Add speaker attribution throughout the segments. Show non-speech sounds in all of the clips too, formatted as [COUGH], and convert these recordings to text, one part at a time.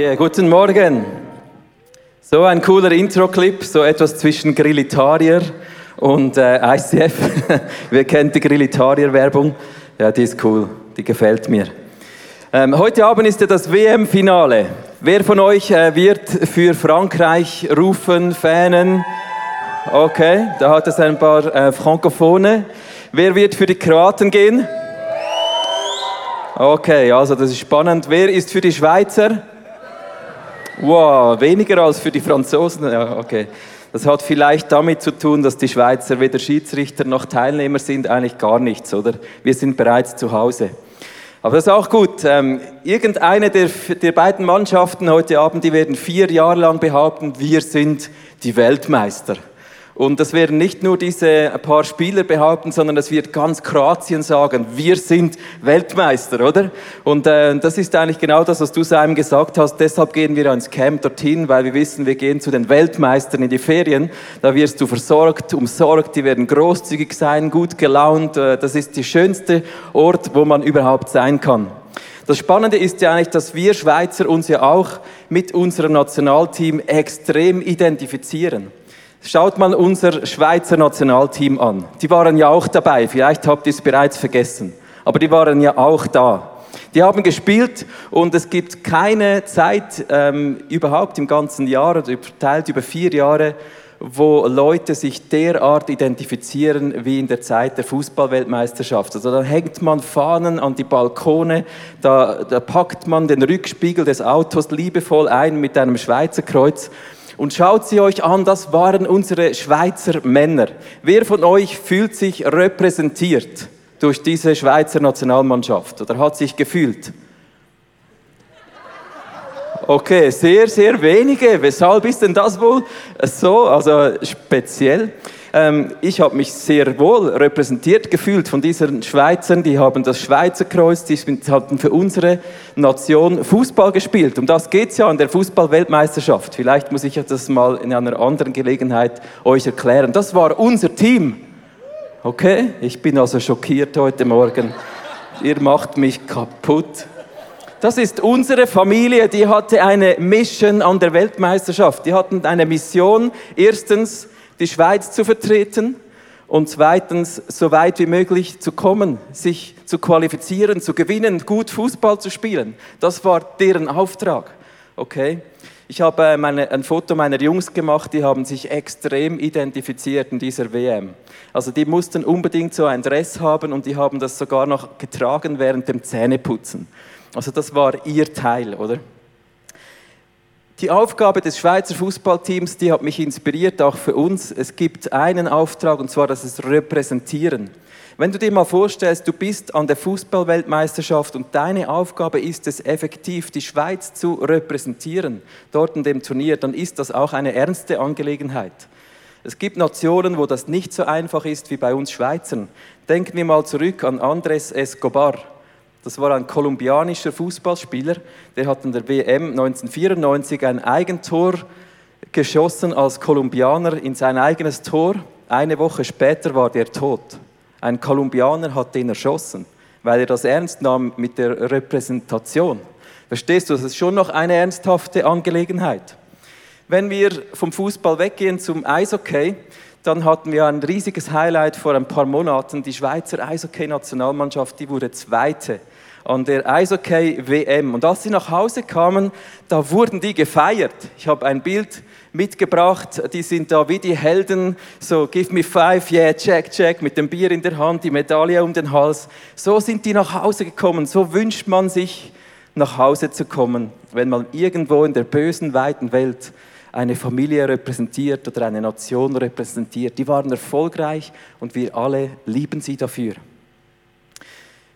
Speaker 1: Yeah, guten Morgen. So ein cooler Intro-Clip, so etwas zwischen Grillitarier und äh, ICF. [LAUGHS] Wer kennt die Grillitarier-Werbung? Ja, die ist cool, die gefällt mir. Ähm, heute Abend ist ja das WM-Finale. Wer von euch äh, wird für Frankreich rufen, Fanen? Okay, da hat es ein paar äh, Frankophone. Wer wird für die Kroaten gehen? Okay, also das ist spannend. Wer ist für die Schweizer? Wow, weniger als für die Franzosen. Ja, okay. Das hat vielleicht damit zu tun, dass die Schweizer weder Schiedsrichter noch Teilnehmer sind, eigentlich gar nichts, oder? Wir sind bereits zu Hause. Aber das ist auch gut. Ähm, irgendeine der, der beiden Mannschaften heute Abend, die werden vier Jahre lang behaupten, wir sind die Weltmeister. Und das werden nicht nur diese paar Spieler behaupten, sondern das wird ganz Kroatien sagen, wir sind Weltmeister, oder? Und äh, das ist eigentlich genau das, was du Simon gesagt hast. Deshalb gehen wir ans Camp dorthin, weil wir wissen, wir gehen zu den Weltmeistern in die Ferien. Da wirst du versorgt, umsorgt, die werden großzügig sein, gut gelaunt. Äh, das ist der schönste Ort, wo man überhaupt sein kann. Das Spannende ist ja eigentlich, dass wir Schweizer uns ja auch mit unserem Nationalteam extrem identifizieren. Schaut mal unser Schweizer Nationalteam an. Die waren ja auch dabei. Vielleicht habt ihr es bereits vergessen. Aber die waren ja auch da. Die haben gespielt und es gibt keine Zeit ähm, überhaupt im ganzen Jahr oder verteilt über vier Jahre, wo Leute sich derart identifizieren wie in der Zeit der Fußballweltmeisterschaft. Also da hängt man Fahnen an die Balkone, da, da packt man den Rückspiegel des Autos liebevoll ein mit einem Schweizer Kreuz und schaut sie euch an, das waren unsere Schweizer Männer. Wer von euch fühlt sich repräsentiert durch diese Schweizer Nationalmannschaft oder hat sich gefühlt? Okay, sehr, sehr wenige. Weshalb ist denn das wohl so, also speziell? Ähm, ich habe mich sehr wohl repräsentiert gefühlt von diesen Schweizern. Die haben das Schweizer Kreuz, die haben für unsere Nation Fußball gespielt. Um das geht es ja an der Fußball-Weltmeisterschaft. Vielleicht muss ich das mal in einer anderen Gelegenheit euch erklären. Das war unser Team. Okay, ich bin also schockiert heute Morgen. Ihr macht mich kaputt. Das ist unsere Familie, die hatte eine Mission an der Weltmeisterschaft. Die hatten eine Mission, erstens die Schweiz zu vertreten und zweitens so weit wie möglich zu kommen, sich zu qualifizieren, zu gewinnen, gut Fußball zu spielen. Das war deren Auftrag. Okay? Ich habe äh, meine, ein Foto meiner Jungs gemacht, die haben sich extrem identifiziert in dieser WM. Also die mussten unbedingt so ein Dress haben und die haben das sogar noch getragen während dem Zähneputzen. Also das war ihr Teil, oder? Die Aufgabe des Schweizer Fußballteams, die hat mich inspiriert, auch für uns. Es gibt einen Auftrag und zwar das ist Repräsentieren. Wenn du dir mal vorstellst, du bist an der Fußballweltmeisterschaft und deine Aufgabe ist es effektiv, die Schweiz zu repräsentieren, dort in dem Turnier, dann ist das auch eine ernste Angelegenheit. Es gibt Nationen, wo das nicht so einfach ist wie bei uns Schweizern. Denken wir mal zurück an Andres Escobar. Das war ein kolumbianischer Fußballspieler, der hat in der WM 1994 ein Eigentor geschossen als Kolumbianer in sein eigenes Tor. Eine Woche später war der tot. Ein Kolumbianer hat den erschossen, weil er das ernst nahm mit der Repräsentation. Verstehst du, das ist schon noch eine ernsthafte Angelegenheit. Wenn wir vom Fußball weggehen zum Eishockey, dann hatten wir ein riesiges Highlight vor ein paar Monaten. Die Schweizer Eishockey-Nationalmannschaft, die wurde Zweite an der Eishockey-WM. Und als sie nach Hause kamen, da wurden die gefeiert. Ich habe ein Bild mitgebracht, die sind da wie die Helden, so give me five, yeah, check, check, mit dem Bier in der Hand, die Medaille um den Hals. So sind die nach Hause gekommen, so wünscht man sich nach Hause zu kommen, wenn man irgendwo in der bösen, weiten Welt eine Familie repräsentiert oder eine Nation repräsentiert. Die waren erfolgreich und wir alle lieben sie dafür.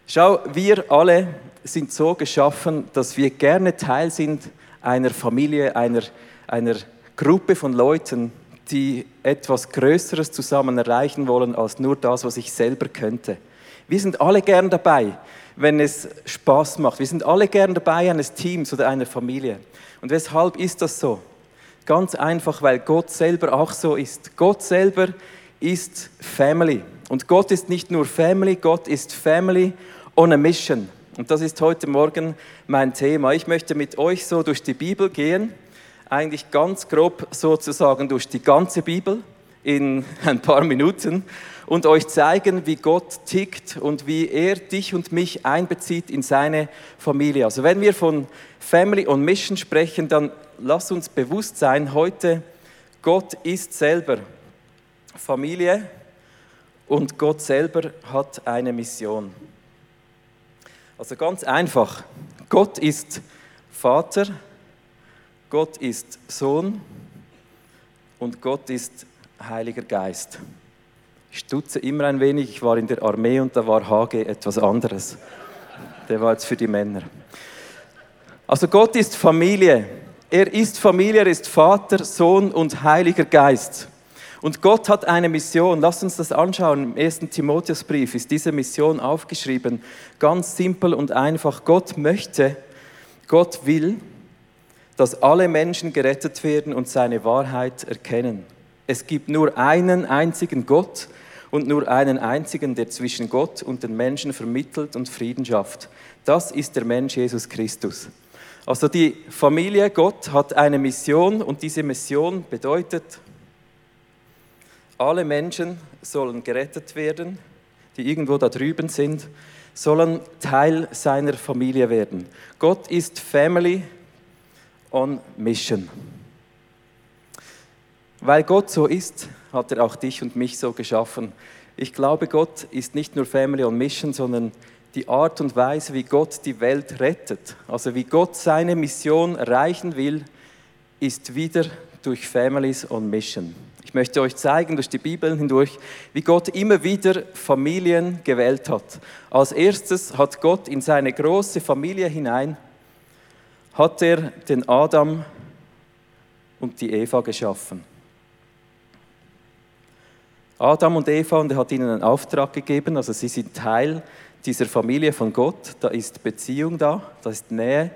Speaker 1: Schau, wir alle sind so geschaffen, dass wir gerne Teil sind einer Familie, einer, einer Gruppe von Leuten, die etwas Größeres zusammen erreichen wollen als nur das, was ich selber könnte. Wir sind alle gern dabei, wenn es Spaß macht. Wir sind alle gern dabei eines Teams oder einer Familie. Und weshalb ist das so? Ganz einfach, weil Gott selber auch so ist. Gott selber ist Family. Und Gott ist nicht nur Family, Gott ist Family on a Mission. Und das ist heute Morgen mein Thema. Ich möchte mit euch so durch die Bibel gehen, eigentlich ganz grob sozusagen durch die ganze Bibel in ein paar Minuten und euch zeigen, wie Gott tickt und wie er dich und mich einbezieht in seine Familie. Also wenn wir von Family und Mission sprechen, dann lass uns bewusst sein, heute Gott ist selber Familie und Gott selber hat eine Mission. Also ganz einfach. Gott ist Vater, Gott ist Sohn und Gott ist Heiliger Geist. Ich stutze immer ein wenig. Ich war in der Armee und da war Hage etwas anderes. Der war jetzt für die Männer. Also Gott ist Familie. Er ist Familie, er ist Vater, Sohn und Heiliger Geist. Und Gott hat eine Mission. Lass uns das anschauen. Im ersten Timotheusbrief ist diese Mission aufgeschrieben. Ganz simpel und einfach. Gott möchte, Gott will, dass alle Menschen gerettet werden und seine Wahrheit erkennen. Es gibt nur einen einzigen Gott und nur einen einzigen, der zwischen Gott und den Menschen vermittelt und Frieden schafft. Das ist der Mensch Jesus Christus. Also die Familie Gott hat eine Mission und diese Mission bedeutet, alle Menschen sollen gerettet werden, die irgendwo da drüben sind, sollen Teil seiner Familie werden. Gott ist Family on Mission. Weil Gott so ist, hat er auch dich und mich so geschaffen. Ich glaube, Gott ist nicht nur Family on Mission, sondern die Art und Weise, wie Gott die Welt rettet, also wie Gott seine Mission erreichen will, ist wieder durch Families on Mission. Ich möchte euch zeigen durch die Bibel hindurch, wie Gott immer wieder Familien gewählt hat. Als erstes hat Gott in seine große Familie hinein, hat er den Adam und die Eva geschaffen. Adam und Eva, und er hat ihnen einen Auftrag gegeben, also sie sind Teil dieser Familie von Gott, da ist Beziehung da, da ist Nähe,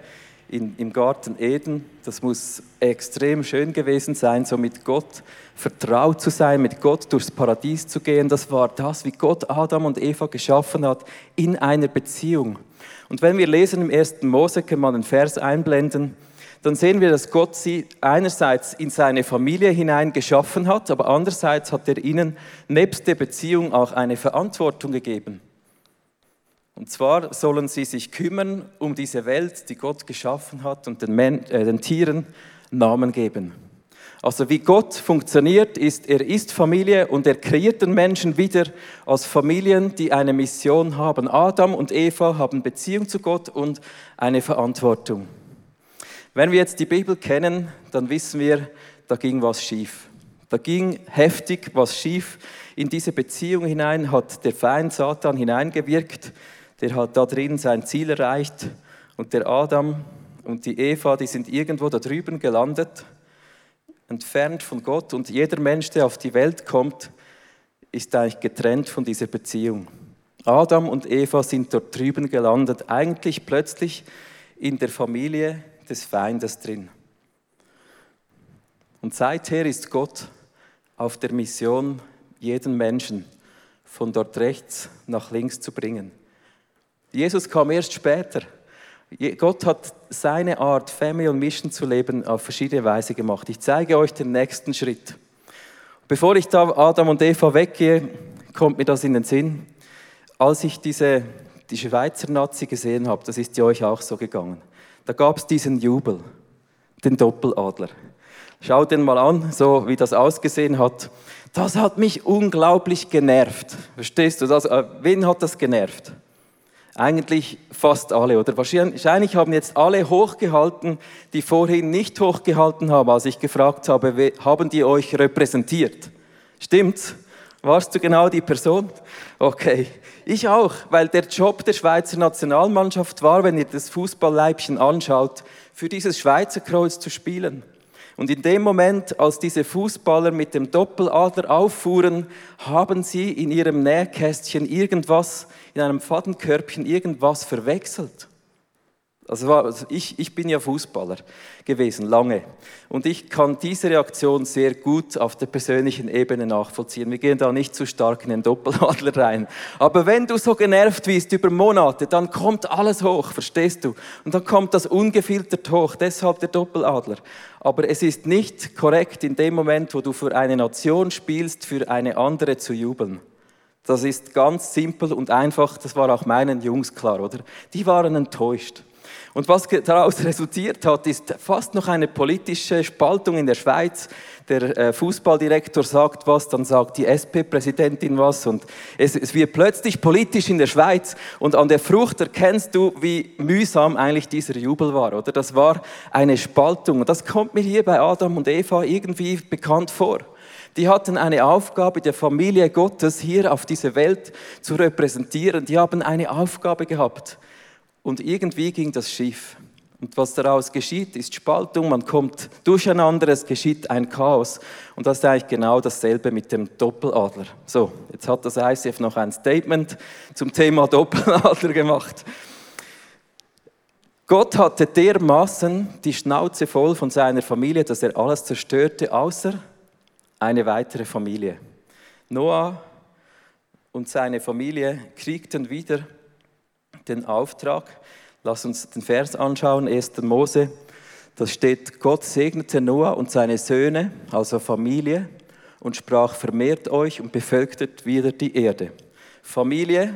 Speaker 1: in, im Garten Eden, das muss extrem schön gewesen sein, so mit Gott vertraut zu sein, mit Gott durchs Paradies zu gehen. Das war das, wie Gott Adam und Eva geschaffen hat, in einer Beziehung. Und wenn wir lesen im ersten Mose, können wir einen Vers einblenden, dann sehen wir, dass Gott sie einerseits in seine Familie hinein geschaffen hat, aber andererseits hat er ihnen nebst der Beziehung auch eine Verantwortung gegeben. Und zwar sollen sie sich kümmern um diese Welt, die Gott geschaffen hat und den, Men äh, den Tieren Namen geben. Also wie Gott funktioniert, ist, er ist Familie und er kreiert den Menschen wieder als Familien, die eine Mission haben. Adam und Eva haben Beziehung zu Gott und eine Verantwortung. Wenn wir jetzt die Bibel kennen, dann wissen wir, da ging was schief. Da ging heftig was schief. In diese Beziehung hinein hat der Feind Satan hineingewirkt der hat da drin sein Ziel erreicht und der Adam und die Eva, die sind irgendwo da drüben gelandet, entfernt von Gott und jeder Mensch, der auf die Welt kommt, ist eigentlich getrennt von dieser Beziehung. Adam und Eva sind dort drüben gelandet, eigentlich plötzlich in der Familie des Feindes drin. Und seither ist Gott auf der Mission, jeden Menschen von dort rechts nach links zu bringen. Jesus kam erst später. Gott hat seine Art, Family und Mission zu leben, auf verschiedene Weise gemacht. Ich zeige euch den nächsten Schritt. Bevor ich da Adam und Eva weggehe, kommt mir das in den Sinn. Als ich diese, die Schweizer Nazi gesehen habe, das ist ja euch auch so gegangen, da gab es diesen Jubel, den Doppeladler. Schaut den mal an, so wie das ausgesehen hat. Das hat mich unglaublich genervt. Verstehst du das? Äh, wen hat das genervt? Eigentlich fast alle, oder wahrscheinlich haben jetzt alle hochgehalten, die vorhin nicht hochgehalten haben, als ich gefragt habe, haben die euch repräsentiert? Stimmt's? Warst du genau die Person? Okay, ich auch, weil der Job der Schweizer Nationalmannschaft war, wenn ihr das Fußballleibchen anschaut, für dieses Schweizer Kreuz zu spielen. Und in dem Moment, als diese Fußballer mit dem Doppeladler auffuhren, haben sie in ihrem Nähkästchen irgendwas, in einem Fadenkörbchen irgendwas verwechselt. Also, also ich, ich bin ja Fußballer gewesen, lange. Und ich kann diese Reaktion sehr gut auf der persönlichen Ebene nachvollziehen. Wir gehen da nicht zu stark in den Doppeladler rein. Aber wenn du so genervt bist über Monate, dann kommt alles hoch, verstehst du? Und dann kommt das ungefiltert hoch, deshalb der Doppeladler. Aber es ist nicht korrekt in dem Moment, wo du für eine Nation spielst, für eine andere zu jubeln. Das ist ganz simpel und einfach, das war auch meinen Jungs klar, oder? Die waren enttäuscht. Und was daraus [LAUGHS] resultiert hat, ist fast noch eine politische Spaltung in der Schweiz. Der äh, Fußballdirektor sagt was, dann sagt die SP-Präsidentin was und es, es wird plötzlich politisch in der Schweiz und an der Frucht erkennst du, wie mühsam eigentlich dieser Jubel war, oder? Das war eine Spaltung und das kommt mir hier bei Adam und Eva irgendwie bekannt vor. Die hatten eine Aufgabe, der Familie Gottes hier auf dieser Welt zu repräsentieren. Die haben eine Aufgabe gehabt. Und irgendwie ging das schief. Und was daraus geschieht, ist Spaltung, man kommt durcheinander, es geschieht ein Chaos. Und das ist eigentlich genau dasselbe mit dem Doppeladler. So, jetzt hat das ICF noch ein Statement zum Thema [LAUGHS] Doppeladler gemacht. Gott hatte dermaßen die Schnauze voll von seiner Familie, dass er alles zerstörte, außer eine weitere Familie. Noah und seine Familie kriegten wieder den Auftrag. Lass uns den Vers anschauen, 1. Mose. Da steht, Gott segnete Noah und seine Söhne, also Familie, und sprach, vermehrt euch und bevölkert wieder die Erde. Familie,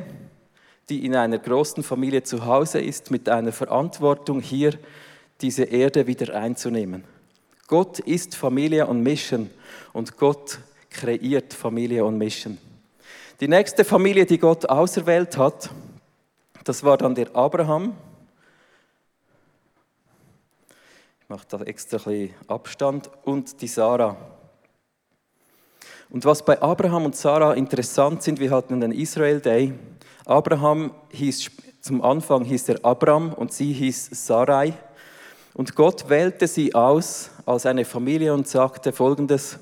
Speaker 1: die in einer großen Familie zu Hause ist, mit einer Verantwortung hier diese Erde wieder einzunehmen. Gott ist Familie und Mission und Gott kreiert Familie und Mission. Die nächste Familie, die Gott auserwählt hat, das war dann der Abraham. Ich mache da extra ein bisschen Abstand. Und die Sarah. Und was bei Abraham und Sarah interessant sind, wir hatten den Israel Day. Abraham hieß, zum Anfang hieß er Abram und sie hieß Sarai. Und Gott wählte sie aus als eine Familie und sagte folgendes.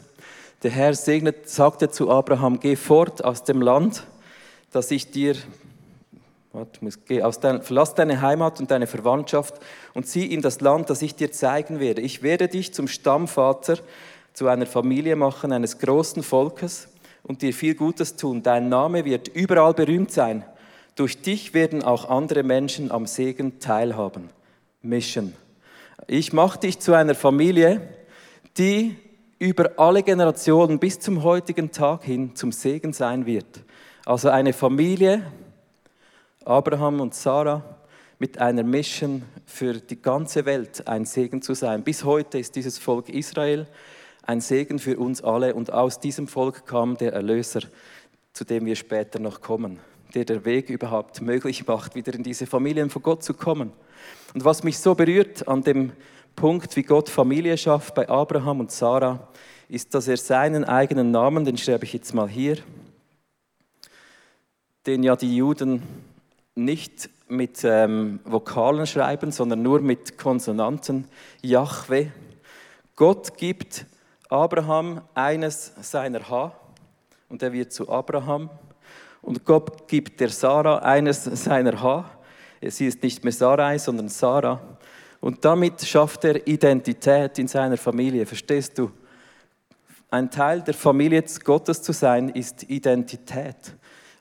Speaker 1: Der Herr segnet, sagte zu Abraham, geh fort aus dem Land, das ich dir Warte, geh aus dein, verlass deine Heimat und deine Verwandtschaft und zieh in das Land, das ich dir zeigen werde. Ich werde dich zum Stammvater zu einer Familie machen, eines großen Volkes und dir viel Gutes tun. Dein Name wird überall berühmt sein. Durch dich werden auch andere Menschen am Segen teilhaben. Mission. Ich mache dich zu einer Familie, die über alle Generationen bis zum heutigen Tag hin zum Segen sein wird. Also eine Familie, Abraham und Sarah mit einer Mission für die ganze Welt ein Segen zu sein. Bis heute ist dieses Volk Israel ein Segen für uns alle und aus diesem Volk kam der Erlöser, zu dem wir später noch kommen, der der Weg überhaupt möglich macht, wieder in diese Familien von Gott zu kommen. Und was mich so berührt an dem Punkt, wie Gott Familie schafft bei Abraham und Sarah, ist, dass er seinen eigenen Namen, den schreibe ich jetzt mal hier, den ja die Juden nicht mit ähm, Vokalen schreiben, sondern nur mit Konsonanten. Yahweh. Gott gibt Abraham eines seiner H und er wird zu Abraham. Und Gott gibt der Sarah eines seiner H. Sie ist nicht mehr Sarai, sondern Sarah. Und damit schafft er Identität in seiner Familie. Verstehst du? Ein Teil der Familie Gottes zu sein, ist Identität.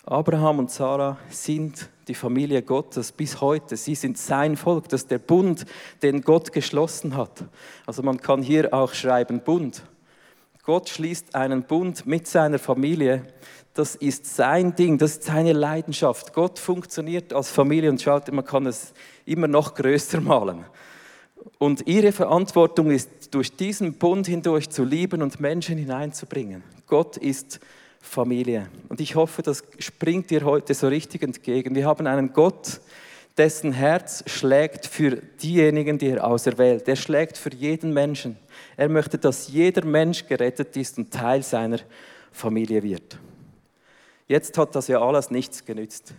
Speaker 1: Abraham und Sarah sind die Familie Gottes bis heute. Sie sind sein Volk. Das ist der Bund, den Gott geschlossen hat. Also man kann hier auch schreiben Bund. Gott schließt einen Bund mit seiner Familie. Das ist sein Ding, das ist seine Leidenschaft. Gott funktioniert als Familie und schaut, man kann es immer noch größer malen. Und ihre Verantwortung ist, durch diesen Bund hindurch zu lieben und Menschen hineinzubringen. Gott ist Familie. Und ich hoffe, das springt dir heute so richtig entgegen. Wir haben einen Gott, dessen Herz schlägt für diejenigen, die er auserwählt. Er schlägt für jeden Menschen. Er möchte, dass jeder Mensch gerettet ist und Teil seiner Familie wird. Jetzt hat das ja alles nichts genützt.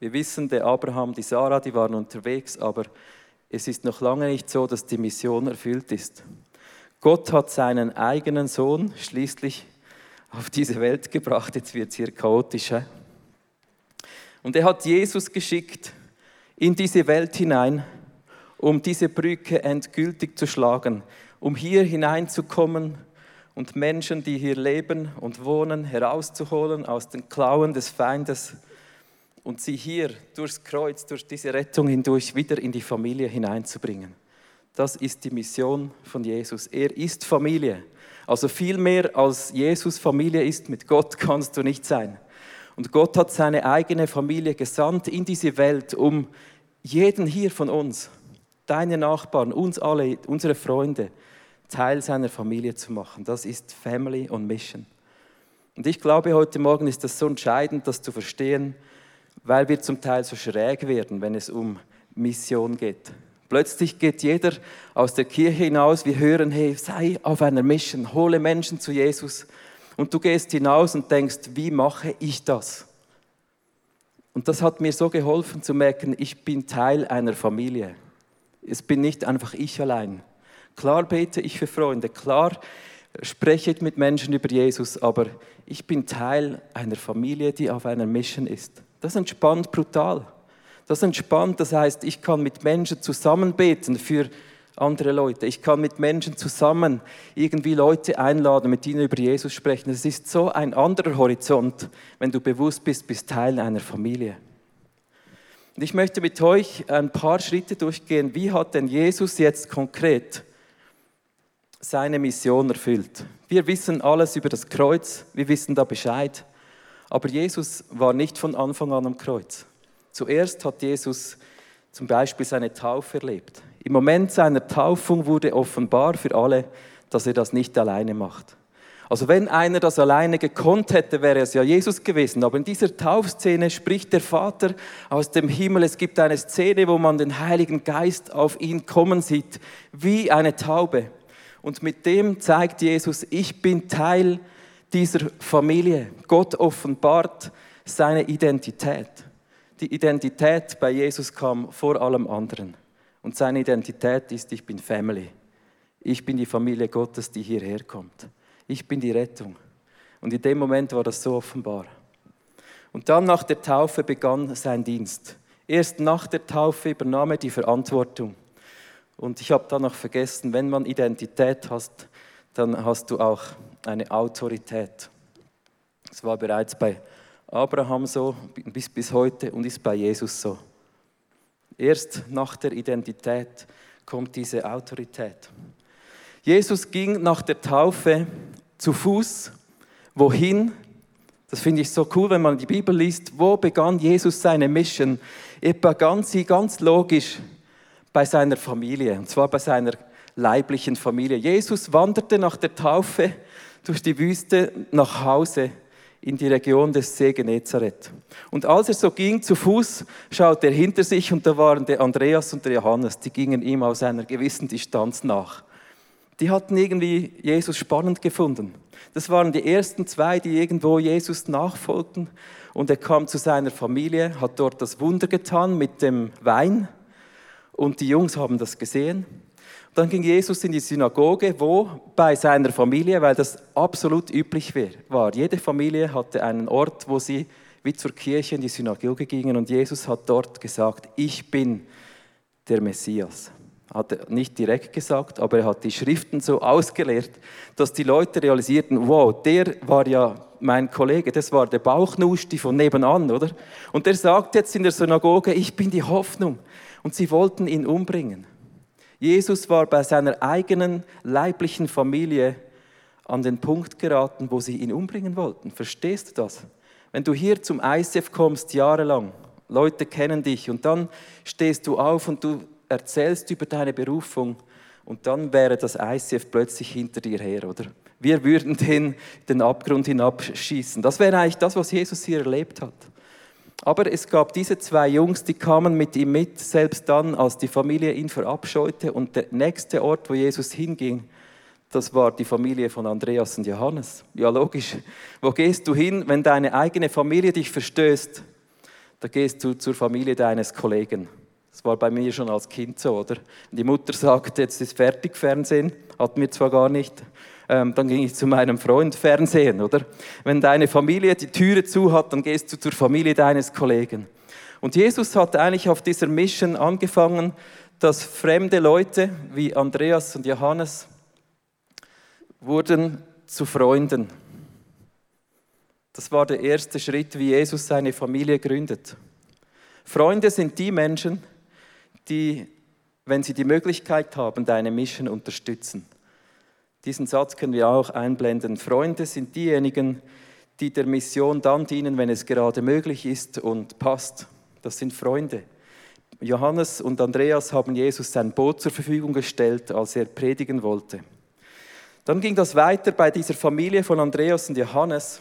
Speaker 1: Wir wissen, der Abraham, die Sarah, die waren unterwegs, aber es ist noch lange nicht so, dass die Mission erfüllt ist. Gott hat seinen eigenen Sohn schließlich auf diese Welt gebracht. Jetzt wird es hier chaotisch. He? Und er hat Jesus geschickt in diese Welt hinein, um diese Brücke endgültig zu schlagen, um hier hineinzukommen und Menschen, die hier leben und wohnen, herauszuholen aus den Klauen des Feindes und sie hier durchs Kreuz, durch diese Rettung hindurch wieder in die Familie hineinzubringen. Das ist die Mission von Jesus. Er ist Familie. Also viel mehr als Jesus Familie ist, mit Gott [LAUGHS] kannst du nicht sein. Und Gott hat seine eigene Familie gesandt in diese Welt, um jeden hier von uns, deine Nachbarn, uns alle, unsere Freunde, Teil seiner Familie zu machen. Das ist Family on Mission. Und ich glaube, heute Morgen ist das so entscheidend, das zu verstehen, weil wir zum Teil so schräg werden, wenn es um Mission geht. Plötzlich geht jeder aus der Kirche hinaus, wir hören, hey, sei auf einer Mission, hole Menschen zu Jesus. Und du gehst hinaus und denkst, wie mache ich das? Und das hat mir so geholfen zu merken, ich bin Teil einer Familie. Es bin nicht einfach ich allein. Klar bete ich für Freunde, klar spreche ich mit Menschen über Jesus, aber ich bin Teil einer Familie, die auf einer Mission ist. Das entspannt brutal. Das entspannt, das heißt, ich kann mit Menschen zusammen beten für andere Leute. Ich kann mit Menschen zusammen irgendwie Leute einladen, mit ihnen über Jesus sprechen. Es ist so ein anderer Horizont, wenn du bewusst bist, bist Teil einer Familie. Und ich möchte mit euch ein paar Schritte durchgehen. Wie hat denn Jesus jetzt konkret seine Mission erfüllt? Wir wissen alles über das Kreuz, wir wissen da Bescheid. Aber Jesus war nicht von Anfang an am Kreuz. Zuerst hat Jesus zum Beispiel seine Taufe erlebt. Im Moment seiner Taufung wurde offenbar für alle, dass er das nicht alleine macht. Also wenn einer das alleine gekonnt hätte, wäre es ja Jesus gewesen. Aber in dieser Taufszene spricht der Vater aus dem Himmel. Es gibt eine Szene, wo man den Heiligen Geist auf ihn kommen sieht, wie eine Taube. Und mit dem zeigt Jesus, ich bin Teil dieser Familie. Gott offenbart seine Identität. Die Identität bei Jesus kam vor allem anderen. Und seine Identität ist, ich bin Family. Ich bin die Familie Gottes, die hierher kommt. Ich bin die Rettung. Und in dem Moment war das so offenbar. Und dann nach der Taufe begann sein Dienst. Erst nach der Taufe übernahm er die Verantwortung. Und ich habe dann noch vergessen, wenn man Identität hast, dann hast du auch eine Autorität. Es war bereits bei Abraham so, bis, bis heute und ist bei Jesus so. Erst nach der Identität kommt diese Autorität. Jesus ging nach der Taufe zu Fuß. Wohin? Das finde ich so cool, wenn man die Bibel liest. Wo begann Jesus seine Mission? Er begann sie ganz logisch bei seiner Familie, und zwar bei seiner leiblichen Familie. Jesus wanderte nach der Taufe durch die Wüste nach Hause in die Region des See Genezareth. Und als er so ging zu Fuß, schaute er hinter sich und da waren der Andreas und der Johannes, die gingen ihm aus einer gewissen Distanz nach. Die hatten irgendwie Jesus spannend gefunden. Das waren die ersten zwei, die irgendwo Jesus nachfolgten. Und er kam zu seiner Familie, hat dort das Wunder getan mit dem Wein. Und die Jungs haben das gesehen. Dann ging Jesus in die Synagoge, wo bei seiner Familie, weil das absolut üblich war. Jede Familie hatte einen Ort, wo sie wie zur Kirche in die Synagoge gingen und Jesus hat dort gesagt, ich bin der Messias. Hat er nicht direkt gesagt, aber er hat die Schriften so ausgelehrt, dass die Leute realisierten, wow, der war ja mein Kollege, das war der Bauchnuschti von nebenan, oder? Und der sagt jetzt in der Synagoge, ich bin die Hoffnung. Und sie wollten ihn umbringen. Jesus war bei seiner eigenen leiblichen Familie an den Punkt geraten, wo sie ihn umbringen wollten. Verstehst du das? Wenn du hier zum ICF kommst, jahrelang, Leute kennen dich und dann stehst du auf und du erzählst über deine Berufung und dann wäre das ICF plötzlich hinter dir her, oder? Wir würden den, den Abgrund hinabschießen. Das wäre eigentlich das, was Jesus hier erlebt hat. Aber es gab diese zwei Jungs, die kamen mit ihm mit, selbst dann, als die Familie ihn verabscheute. Und der nächste Ort, wo Jesus hinging, das war die Familie von Andreas und Johannes. Ja, logisch. Wo gehst du hin, wenn deine eigene Familie dich verstößt? Da gehst du zur Familie deines Kollegen. Das war bei mir schon als Kind so, oder? Die Mutter sagt, jetzt ist fertig Fernsehen, hatten wir zwar gar nicht. Ähm, dann ging ich zu meinem Freund Fernsehen, oder? Wenn deine Familie die Türe zu hat, dann gehst du zur Familie deines Kollegen. Und Jesus hat eigentlich auf dieser Mission angefangen, dass fremde Leute wie Andreas und Johannes wurden zu Freunden. Das war der erste Schritt, wie Jesus seine Familie gründet. Freunde sind die Menschen, die, wenn sie die Möglichkeit haben, deine Mission unterstützen. Diesen Satz können wir auch einblenden. Freunde sind diejenigen, die der Mission dann dienen, wenn es gerade möglich ist und passt. Das sind Freunde. Johannes und Andreas haben Jesus sein Boot zur Verfügung gestellt, als er predigen wollte. Dann ging das weiter bei dieser Familie von Andreas und Johannes.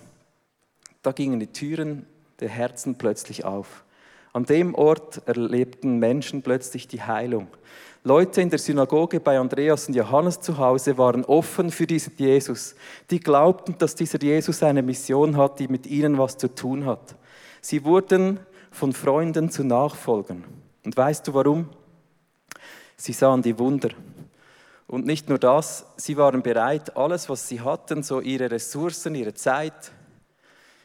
Speaker 1: Da gingen die Türen der Herzen plötzlich auf. An dem Ort erlebten Menschen plötzlich die Heilung. Leute in der Synagoge bei Andreas und Johannes zu Hause waren offen für diesen Jesus. Die glaubten, dass dieser Jesus eine Mission hat, die mit ihnen was zu tun hat. Sie wurden von Freunden zu Nachfolgern. Und weißt du warum? Sie sahen die Wunder. Und nicht nur das, sie waren bereit, alles, was sie hatten, so ihre Ressourcen, ihre Zeit,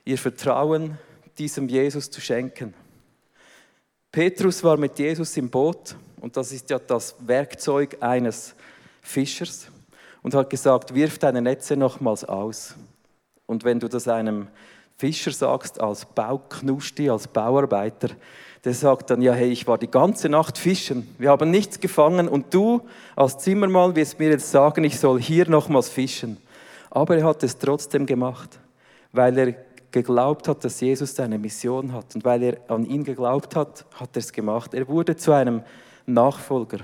Speaker 1: ihr Vertrauen, diesem Jesus zu schenken. Petrus war mit Jesus im Boot und das ist ja das Werkzeug eines Fischers und hat gesagt, wirf deine Netze nochmals aus. Und wenn du das einem Fischer sagst, als Bauknusti, als Bauarbeiter, der sagt dann, ja, hey, ich war die ganze Nacht fischen, wir haben nichts gefangen und du als Zimmermann wirst mir jetzt sagen, ich soll hier nochmals fischen. Aber er hat es trotzdem gemacht, weil er geglaubt hat, dass Jesus seine Mission hat und weil er an ihn geglaubt hat, hat er es gemacht. Er wurde zu einem Nachfolger.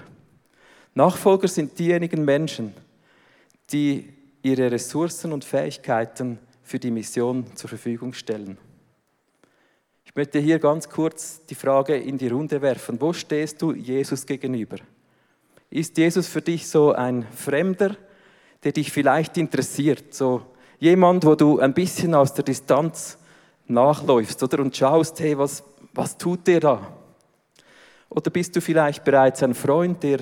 Speaker 1: Nachfolger sind diejenigen Menschen, die ihre Ressourcen und Fähigkeiten für die Mission zur Verfügung stellen. Ich möchte hier ganz kurz die Frage in die Runde werfen. Wo stehst du Jesus gegenüber? Ist Jesus für dich so ein Fremder, der dich vielleicht interessiert? So jemand, wo du ein bisschen aus der Distanz nachläufst oder und schaust, hey, was, was tut der da? Oder bist du vielleicht bereits ein Freund, der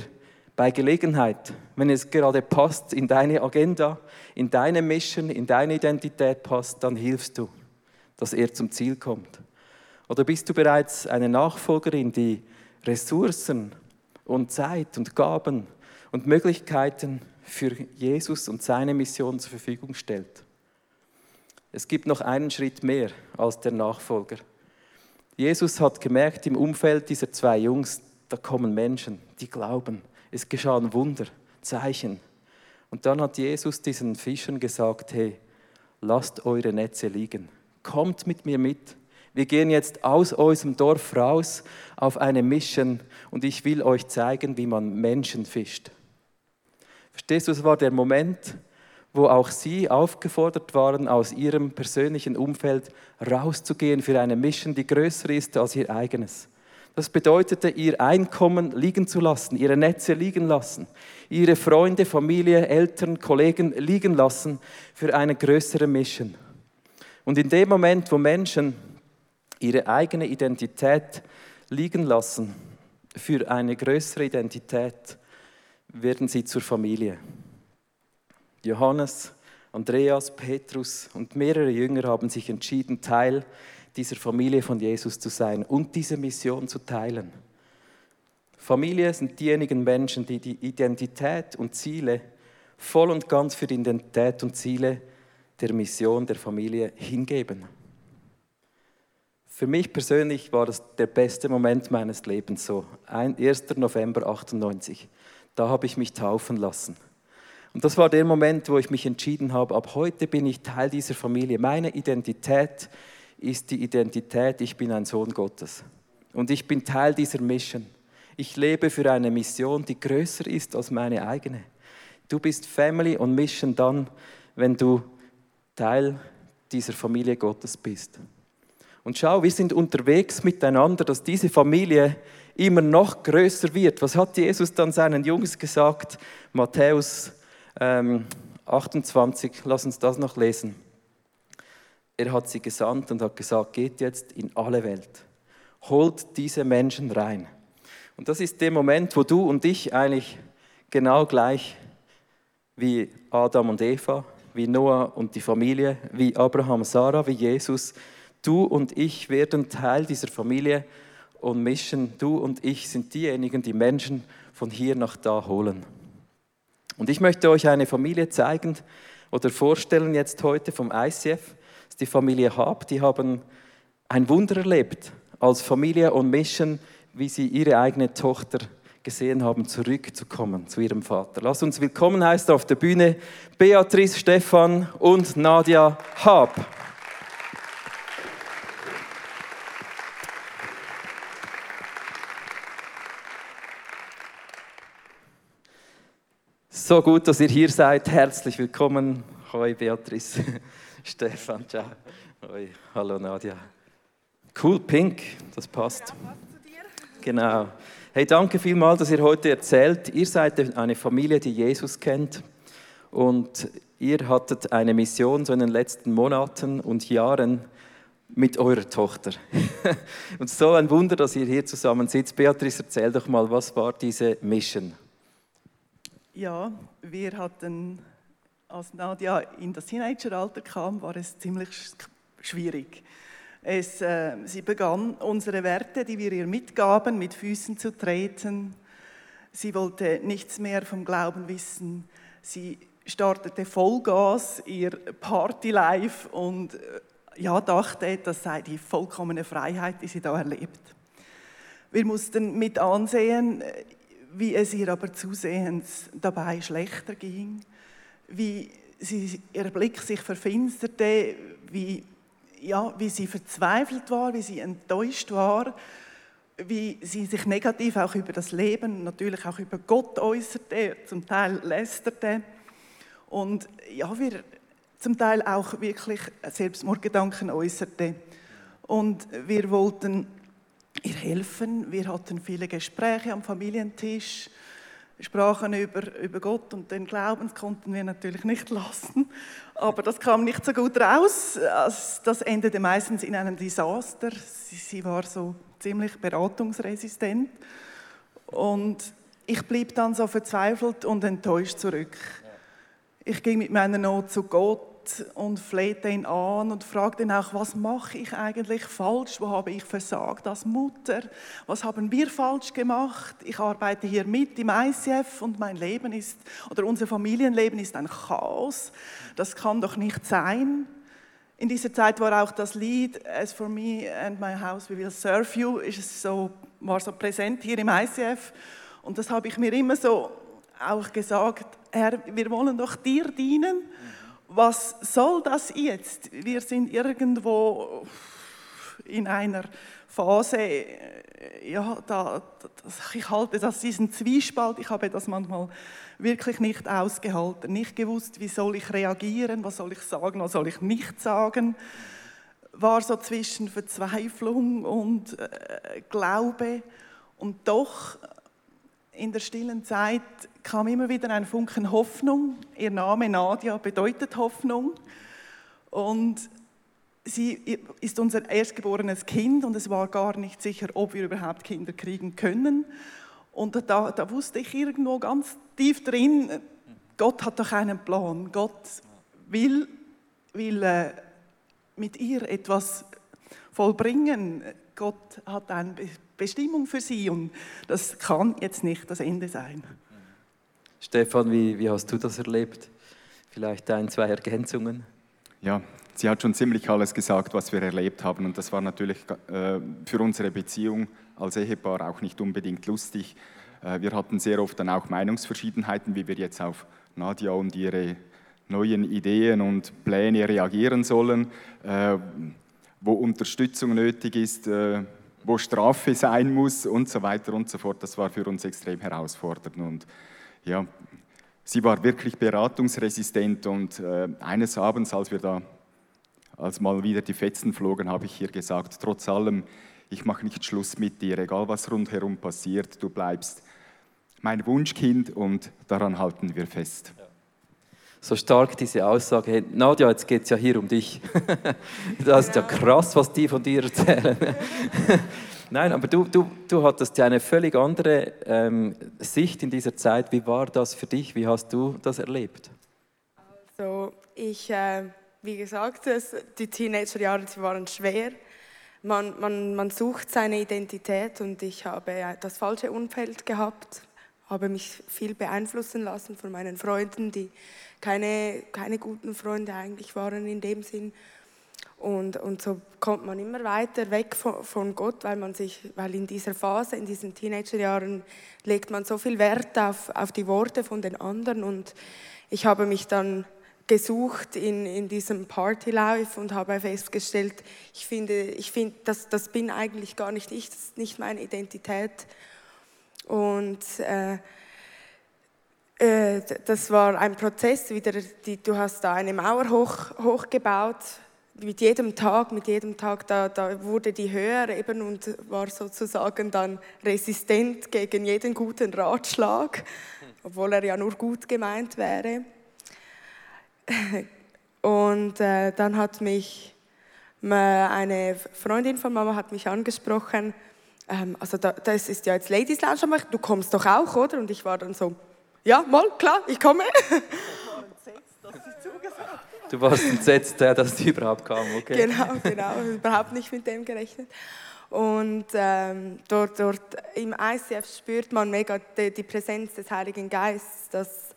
Speaker 1: bei Gelegenheit, wenn es gerade passt, in deine Agenda, in deine Mission, in deine Identität passt, dann hilfst du, dass er zum Ziel kommt? Oder bist du bereits eine Nachfolgerin, die Ressourcen und Zeit und Gaben und Möglichkeiten für Jesus und seine Mission zur Verfügung stellt? Es gibt noch einen Schritt mehr als der Nachfolger. Jesus hat gemerkt, im Umfeld dieser zwei Jungs, da kommen Menschen, die glauben. Es geschahen Wunder, Zeichen. Und dann hat Jesus diesen Fischern gesagt, hey, lasst eure Netze liegen. Kommt mit mir mit. Wir gehen jetzt aus unserem Dorf raus auf eine Mission und ich will euch zeigen, wie man Menschen fischt. Verstehst du, es war der Moment, wo auch sie aufgefordert waren, aus ihrem persönlichen Umfeld rauszugehen für eine Mission, die größer ist als ihr eigenes. Das bedeutete, ihr Einkommen liegen zu lassen, ihre Netze liegen lassen, ihre Freunde, Familie, Eltern, Kollegen liegen lassen für eine größere Mission. Und in dem Moment, wo Menschen ihre eigene Identität liegen lassen für eine größere Identität, werden sie zur Familie. Johannes, Andreas, Petrus und mehrere Jünger haben sich entschieden, Teil dieser Familie von Jesus zu sein und diese Mission zu teilen. Familie sind diejenigen Menschen, die die Identität und Ziele voll und ganz für die Identität und Ziele der Mission der Familie hingeben. Für mich persönlich war das der beste Moment meines Lebens so, 1. November 98. Da habe ich mich taufen lassen. Und das war der Moment, wo ich mich entschieden habe, ab heute bin ich Teil dieser Familie. Meine Identität ist die Identität, ich bin ein Sohn Gottes. Und ich bin Teil dieser Mission. Ich lebe für eine Mission, die größer ist als meine eigene. Du bist Family und Mission dann, wenn du Teil dieser Familie Gottes bist. Und schau, wir sind unterwegs miteinander, dass diese Familie immer noch größer wird. Was hat Jesus dann seinen Jungs gesagt? Matthäus ähm, 28, lass uns das noch lesen. Er hat sie gesandt und hat gesagt, geht jetzt in alle Welt, holt diese Menschen rein. Und das ist der Moment, wo du und ich eigentlich genau gleich wie Adam und Eva, wie Noah und die Familie, wie Abraham, Sarah, wie Jesus, du und ich werden Teil dieser Familie und Mission, du und ich sind diejenigen, die Menschen von hier nach da holen. Und ich möchte euch eine Familie zeigen oder vorstellen jetzt heute vom ICF. Das ist die Familie Hab. Die haben ein Wunder erlebt als Familie und Mission, wie sie ihre eigene Tochter gesehen haben, zurückzukommen zu ihrem Vater. Lasst uns willkommen heißen auf der Bühne Beatrice, Stefan und Nadia Hab. So gut, dass ihr hier seid. Herzlich willkommen. Hoi Beatrice, [LAUGHS] Stefan, ciao. Hoi, hallo Nadia. Cool, pink, das passt. Ja, passt zu dir. Genau. Hey, danke vielmals, dass ihr heute erzählt. Ihr seid eine Familie, die Jesus kennt. Und ihr hattet eine Mission so in den letzten Monaten und Jahren mit eurer Tochter. [LAUGHS] und so ein Wunder, dass ihr hier zusammen sitzt. Beatrice, erzähl doch mal, was war diese Mission?
Speaker 2: Ja, wir hatten, als Nadia in das Teenageralter kam, war es ziemlich schwierig. Es, äh, sie begann, unsere Werte, die wir ihr mitgaben, mit Füßen zu treten. Sie wollte nichts mehr vom Glauben wissen. Sie startete Vollgas, ihr Partylife und äh, ja, dachte, das sei die vollkommene Freiheit, die sie da erlebt. Wir mussten mit ansehen, wie es ihr aber zusehends dabei schlechter ging, wie sie, ihr Blick sich verfinsterte, wie, ja, wie sie verzweifelt war, wie sie enttäuscht war, wie sie sich negativ auch über das Leben, natürlich auch über Gott äußerte, zum Teil lästerte und ja, wir zum Teil auch wirklich Selbstmordgedanken äußerte. Und wir wollten ihr helfen. Wir hatten viele Gespräche am Familientisch, sprachen über, über Gott und den Glauben, das konnten wir natürlich nicht [LAUGHS] lassen. Aber das kam nicht so gut raus. Das endete meistens in einem Desaster. Sie, sie war so ziemlich beratungsresistent. Und ich blieb dann so verzweifelt und enttäuscht zurück. Ich ging mit meiner Not zu Gott und flehte ihn an und fragte ihn auch, was mache ich eigentlich falsch? Wo habe ich versagt als Mutter? Was haben wir falsch gemacht? Ich arbeite hier mit im ICF und mein Leben ist, oder unser Familienleben ist ein Chaos. Das kann doch nicht sein. In dieser Zeit war auch das Lied As for me and my house we will serve you, ist so, war so präsent hier im ICF. Und das habe ich mir immer so auch gesagt, Herr, wir wollen doch dir dienen was soll das jetzt? Wir sind irgendwo in einer Phase, äh, ja, da, das, ich halte das, diesen Zwiespalt, ich habe das manchmal wirklich nicht ausgehalten, nicht gewusst, wie soll ich reagieren, was soll ich sagen, was soll ich nicht sagen, war so zwischen Verzweiflung und äh, Glaube. Und doch in der stillen Zeit kam immer wieder ein Funken Hoffnung. Ihr Name Nadia bedeutet Hoffnung. Und sie ist unser erstgeborenes Kind und es war gar nicht sicher, ob wir überhaupt Kinder kriegen können. Und da, da wusste ich irgendwo ganz tief drin, Gott hat doch einen Plan. Gott will, will äh, mit ihr etwas vollbringen. Gott hat eine Bestimmung für sie und das kann jetzt nicht das Ende sein.
Speaker 1: Stefan, wie, wie hast du das erlebt? Vielleicht ein, zwei Ergänzungen?
Speaker 3: Ja, sie hat schon ziemlich alles gesagt, was wir erlebt haben. Und das war natürlich äh, für unsere Beziehung als Ehepaar auch nicht unbedingt lustig. Äh, wir hatten sehr oft dann auch Meinungsverschiedenheiten, wie wir jetzt auf Nadia und ihre neuen Ideen und Pläne reagieren sollen, äh, wo Unterstützung nötig ist, äh, wo Strafe sein muss und so weiter und so fort. Das war für uns extrem herausfordernd. Und ja, sie war wirklich beratungsresistent und äh, eines Abends, als wir da, als mal wieder die Fetzen flogen, habe ich ihr gesagt, trotz allem, ich mache nicht Schluss mit dir, egal was rundherum passiert, du bleibst mein Wunschkind und daran halten wir fest.
Speaker 1: So stark diese Aussage, Nadja, jetzt geht es ja hier um dich. [LAUGHS] das ist ja krass, was die von dir erzählen. [LAUGHS] Nein, aber du, du, du hattest ja eine völlig andere ähm, Sicht in dieser Zeit. Wie war das für dich? Wie hast du das erlebt?
Speaker 4: Also ich, äh, wie gesagt, es, die Teenagerjahre waren schwer. man, man, man sucht seine Identität und ich habe das falsche Umfeld gehabt, habe mich viel beeinflussen lassen von meinen Freunden, die keine, keine guten Freunde eigentlich waren in dem Sinn. Und, und so kommt man immer weiter weg von, von Gott, weil man sich, weil in dieser Phase, in diesen Teenagerjahren, legt man so viel Wert auf, auf die Worte von den anderen. Und ich habe mich dann gesucht in, in diesem Party-Life und habe festgestellt, ich finde, ich finde das, das bin eigentlich gar nicht ich, das ist nicht meine Identität. Und äh, äh, das war ein Prozess, wieder, die, du hast da eine Mauer hoch, hochgebaut, mit jedem Tag, mit jedem Tag, da, da wurde die höher eben und war sozusagen dann resistent gegen jeden guten Ratschlag, obwohl er ja nur gut gemeint wäre. Und äh, dann hat mich eine Freundin von Mama hat mich angesprochen, ähm, also da, das ist ja jetzt Ladies Lounge, aber du kommst doch auch, oder? Und ich war dann so, ja, mal, klar, ich komme.
Speaker 1: Du warst entsetzt, dass die überhaupt kam, okay.
Speaker 4: Genau, genau, überhaupt nicht mit dem gerechnet. Und ähm, dort, dort im ICF spürt man mega die, die Präsenz des Heiligen Geistes, dass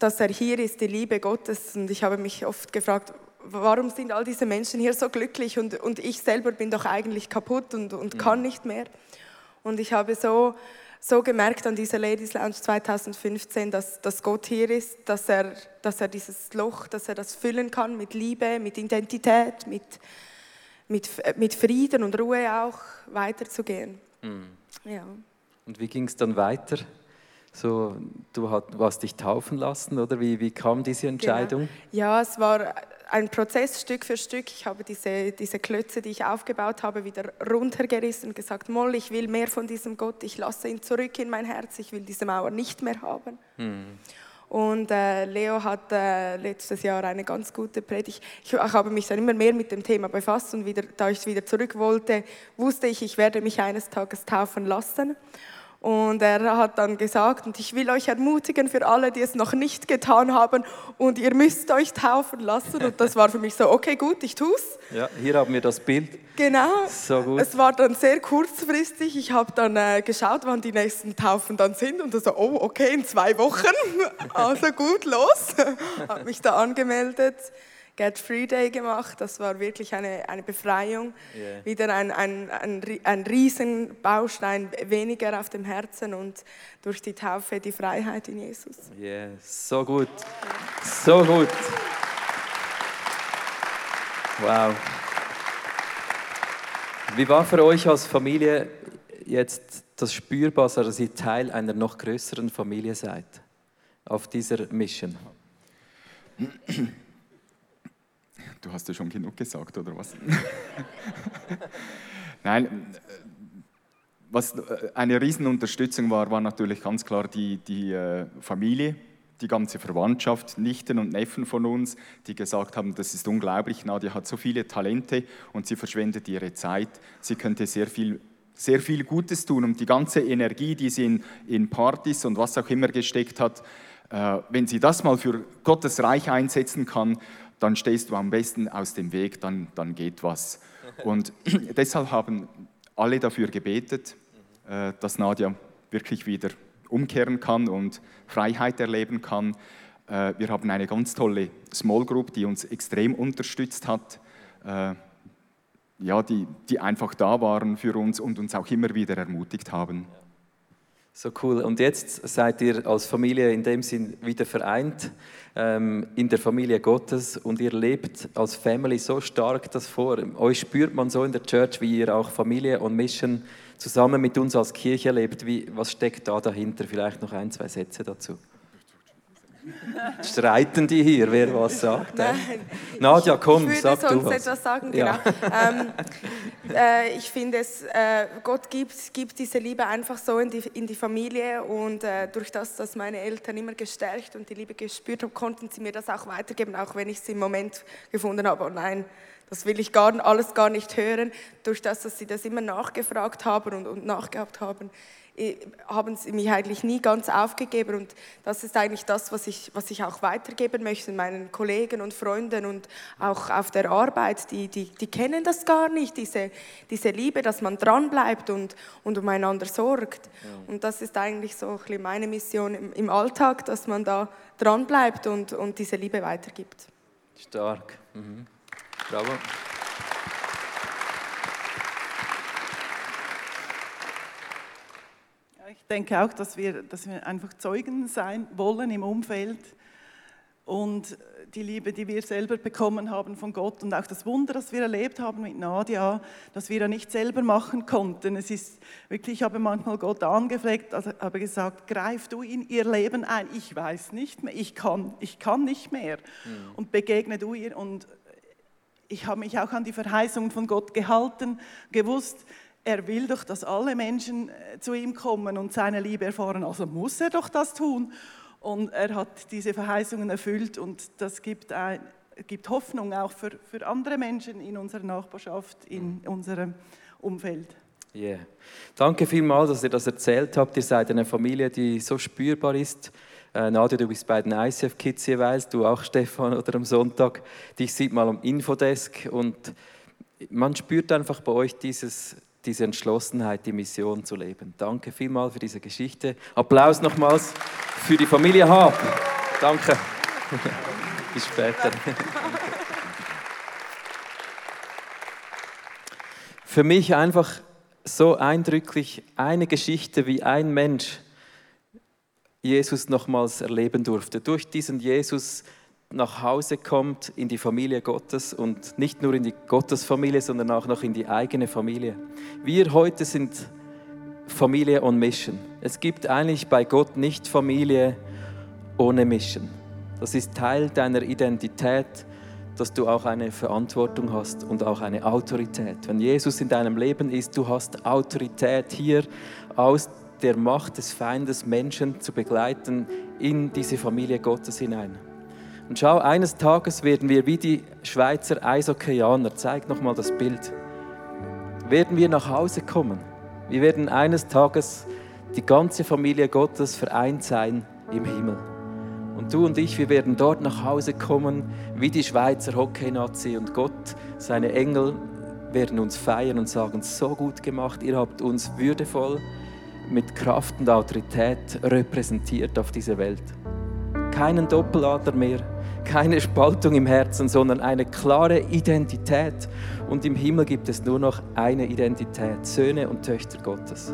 Speaker 4: dass er hier ist, die Liebe Gottes. Und ich habe mich oft gefragt, warum sind all diese Menschen hier so glücklich und, und ich selber bin doch eigentlich kaputt und, und kann nicht mehr. Und ich habe so, so gemerkt an dieser Ladies Lounge 2015, dass, dass Gott hier ist, dass er, dass er dieses Loch, dass er das füllen kann mit Liebe, mit Identität, mit, mit, mit Frieden und Ruhe auch weiterzugehen. Mhm.
Speaker 1: Ja. Und wie ging es dann weiter? So, du hast dich taufen lassen oder wie, wie kam diese genau. Entscheidung? Genau.
Speaker 4: Ja, es war ein Prozess Stück für Stück. Ich habe diese, diese Klötze, die ich aufgebaut habe, wieder runtergerissen und gesagt, Moll, ich will mehr von diesem Gott, ich lasse ihn zurück in mein Herz, ich will diese Mauer nicht mehr haben. Hm. Und äh, Leo hat äh, letztes Jahr eine ganz gute Predigt. Ich, ich, habe mich dann immer mehr mit dem Thema befasst und wieder, da ich wieder zurück wollte, wusste ich, ich werde mich eines Tages taufen lassen. Und er hat dann gesagt, und ich will euch ermutigen für alle, die es noch nicht getan haben, und ihr müsst euch taufen lassen. Und das war für mich so, okay, gut, ich tue es.
Speaker 1: Ja, hier haben wir das Bild.
Speaker 4: Genau. So gut. Es war dann sehr kurzfristig. Ich habe dann äh, geschaut, wann die nächsten Taufen dann sind. Und so, oh, okay, in zwei Wochen. [LAUGHS] also gut, los. [LAUGHS] habe mich da angemeldet. Get Free Day gemacht. Das war wirklich eine, eine Befreiung. Yeah. Wieder ein, ein, ein, ein Riesenbaustein weniger auf dem Herzen und durch die Taufe die Freiheit in Jesus.
Speaker 1: Yeah, so gut. So gut. Wow. Wie war für euch als Familie jetzt das spürbar, dass ihr Teil einer noch größeren Familie seid auf dieser Mission?
Speaker 3: Du hast ja schon genug gesagt, oder was? [LAUGHS] Nein, was eine Riesenunterstützung war, war natürlich ganz klar die, die äh, Familie, die ganze Verwandtschaft, Nichten und Neffen von uns, die gesagt haben, das ist unglaublich, Nadia hat so viele Talente und sie verschwendet ihre Zeit, sie könnte sehr viel, sehr viel Gutes tun und die ganze Energie, die sie in, in Partys und was auch immer gesteckt hat, äh, wenn sie das mal für Gottes Reich einsetzen kann, dann stehst du am besten aus dem Weg, dann, dann geht was. [LAUGHS] Und [CLEARS THROAT] deshalb haben alle dafür gebetet, äh, dass Nadja wirklich wieder umkehren kann und Freiheit erleben kann. Äh, wir haben eine ganz tolle Small Group, die uns extrem unterstützt hat, äh, ja, die, die einfach da waren für uns und uns auch immer wieder ermutigt haben.
Speaker 1: So cool. Und jetzt seid ihr als Familie in dem Sinn wieder vereint ähm, in der Familie Gottes und ihr lebt als Family so stark das vor. Euch spürt man so in der Church, wie ihr auch Familie und Mission zusammen mit uns als Kirche lebt. Wie, was steckt da dahinter? Vielleicht noch ein, zwei Sätze dazu. Streiten die hier, wer was sagt? Nein, Nadja, komm,
Speaker 4: ich
Speaker 1: sag
Speaker 4: du was. etwas sagen, genau. Ja. ähm, äh, ich finde es, äh, Gott gibt, gibt diese Liebe einfach so in die, in die Familie und äh, durch das, dass meine Eltern immer gestärkt und die Liebe gespürt haben, konnten sie mir das auch weitergeben, auch wenn ich es im Moment gefunden habe, oh nein, das will ich gar, alles gar nicht hören. Durch das, dass sie das immer nachgefragt haben und, und nachgehabt haben, haben sie mich eigentlich nie ganz aufgegeben und das ist eigentlich das, was ich, was ich auch weitergeben möchte meinen Kollegen und Freunden und auch auf der Arbeit, die, die, die kennen das gar nicht, diese, diese Liebe, dass man dranbleibt und, und umeinander sorgt. Ja. Und das ist eigentlich so ein bisschen meine Mission im, im Alltag, dass man da dranbleibt und, und diese Liebe weitergibt.
Speaker 1: Stark. Mhm. Bravo.
Speaker 2: Denke auch, dass wir, dass wir einfach Zeugen sein wollen im Umfeld und die Liebe, die wir selber bekommen haben von Gott und auch das Wunder, das wir erlebt haben mit Nadia, das wir ja nicht selber machen konnten. Es ist wirklich, ich habe manchmal Gott angefleckt, also habe gesagt, greif du in ihr Leben ein. Ich weiß nicht mehr, ich kann, ich kann nicht mehr. Mhm. Und begegne du ihr. Und ich habe mich auch an die Verheißungen von Gott gehalten, gewusst, er will doch, dass alle Menschen äh, zu ihm kommen und seine Liebe erfahren, also muss er doch das tun. Und er hat diese Verheißungen erfüllt und das gibt, ein, gibt Hoffnung auch für, für andere Menschen in unserer Nachbarschaft, in unserem Umfeld.
Speaker 1: Yeah. Danke vielmals, dass ihr das erzählt habt. Ihr seid eine Familie, die so spürbar ist. Äh, Nadia, du bist bei den ICF Kids jeweils, du auch [LAUGHS] Stefan oder am Sonntag. Dich sieht mal am Infodesk und man spürt einfach bei euch dieses diese Entschlossenheit, die Mission zu leben. Danke vielmals für diese Geschichte. Applaus nochmals für die Familie Hab. Danke. [LAUGHS] Bis später. [LAUGHS] Für mich einfach so eindrücklich eine Geschichte, wie ein Mensch Jesus nochmals erleben durfte. Durch diesen Jesus nach Hause kommt in die Familie Gottes und nicht nur in die Gottesfamilie, sondern auch noch in die eigene Familie. Wir heute sind Familie on Mission. Es gibt eigentlich bei Gott nicht Familie ohne Mission. Das ist Teil deiner Identität, dass du auch eine Verantwortung hast und auch eine Autorität. Wenn Jesus in deinem Leben ist, du hast Autorität hier aus der Macht des Feindes Menschen zu begleiten in diese Familie Gottes hinein. Und schau, eines Tages werden wir wie die Schweizer Eishockeyaner, zeig nochmal das Bild, werden wir nach Hause kommen. Wir werden eines Tages die ganze Familie Gottes vereint sein im Himmel. Und du und ich, wir werden dort nach Hause kommen wie die Schweizer Hockey-Nazi und Gott, seine Engel werden uns feiern und sagen, so gut gemacht, ihr habt uns würdevoll mit Kraft und Autorität repräsentiert auf dieser Welt. Keinen Doppelader mehr, keine Spaltung im Herzen, sondern eine klare Identität. Und im Himmel gibt es nur noch eine Identität, Söhne und Töchter Gottes.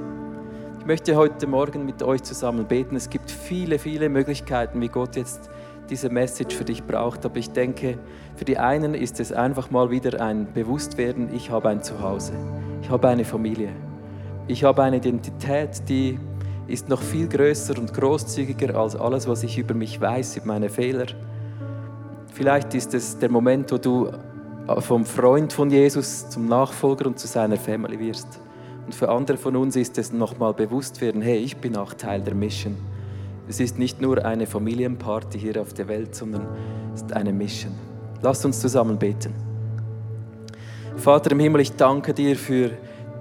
Speaker 1: Ich möchte heute Morgen mit euch zusammen beten. Es gibt viele, viele Möglichkeiten, wie Gott jetzt diese Message für dich braucht. Aber ich denke, für die einen ist es einfach mal wieder ein Bewusstwerden, ich habe ein Zuhause, ich habe eine Familie, ich habe eine Identität, die ist noch viel größer und großzügiger als alles, was ich über mich weiß, über meine Fehler, Vielleicht ist es der Moment, wo du vom Freund von Jesus zum Nachfolger und zu seiner Family wirst. Und für andere von uns ist es nochmal bewusst werden, hey, ich bin auch Teil der Mission. Es ist nicht nur eine Familienparty hier auf der Welt, sondern es ist eine Mission. Lass uns zusammen beten. Vater im Himmel, ich danke dir für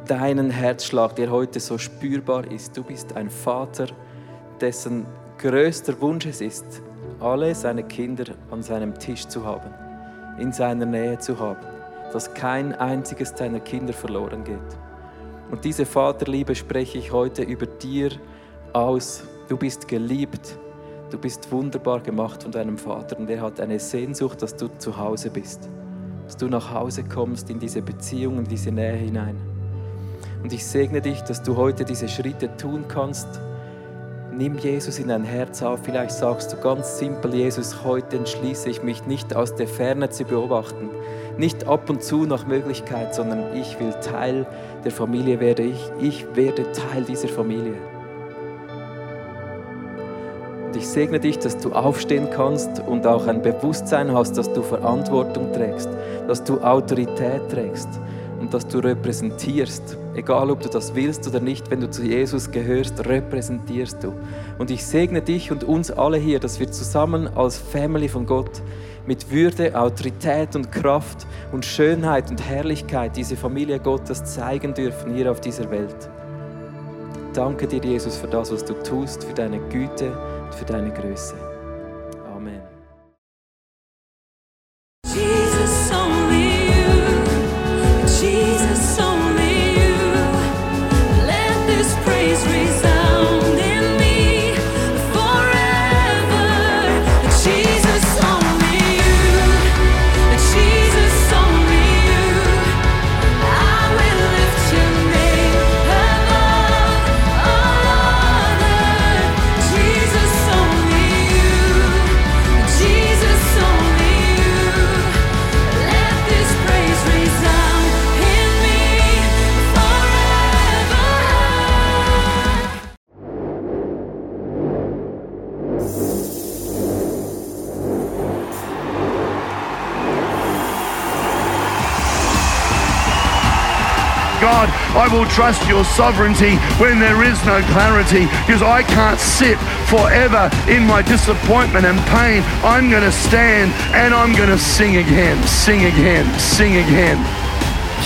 Speaker 1: deinen Herzschlag, der heute so spürbar ist. Du bist ein Vater, dessen größter Wunsch es ist, alle seine Kinder an seinem Tisch zu haben, in seiner Nähe zu haben, dass kein einziges seiner Kinder verloren geht. Und diese Vaterliebe spreche ich heute über dir aus. Du bist geliebt, du bist wunderbar gemacht von deinem Vater und er hat eine Sehnsucht, dass du zu Hause bist, dass du nach Hause kommst in diese Beziehung, in diese Nähe hinein. Und ich segne dich, dass du heute diese Schritte tun kannst Nimm Jesus in dein Herz auf. Vielleicht sagst du ganz simpel, Jesus, heute entschließe ich mich nicht aus der Ferne zu beobachten, nicht ab und zu nach Möglichkeit, sondern ich will Teil der Familie werde ich. Ich werde Teil dieser Familie. Und ich segne dich, dass du aufstehen kannst und auch ein Bewusstsein hast, dass du Verantwortung trägst, dass du Autorität trägst
Speaker 5: und dass du repräsentierst. Egal, ob du das willst oder nicht, wenn du zu Jesus gehörst, repräsentierst du. Und ich segne dich und uns alle hier, dass wir zusammen als Family von Gott mit Würde, Autorität und Kraft und Schönheit und Herrlichkeit diese Familie Gottes zeigen dürfen hier auf dieser Welt. Danke dir, Jesus, für das, was du tust, für deine Güte und für deine Größe.
Speaker 6: God, I will trust your sovereignty when there is no clarity because I can't sit forever in my disappointment and pain. I'm going to stand and I'm going to sing again, sing again, sing again.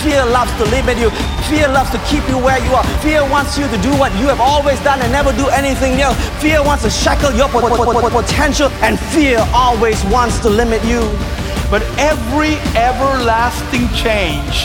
Speaker 7: Fear loves to limit you. Fear loves to keep you where you are. Fear wants you to do what you have always done and never do anything else. Fear wants to shackle your po- po- po- po- potential, and fear always wants to limit you.
Speaker 8: But every everlasting change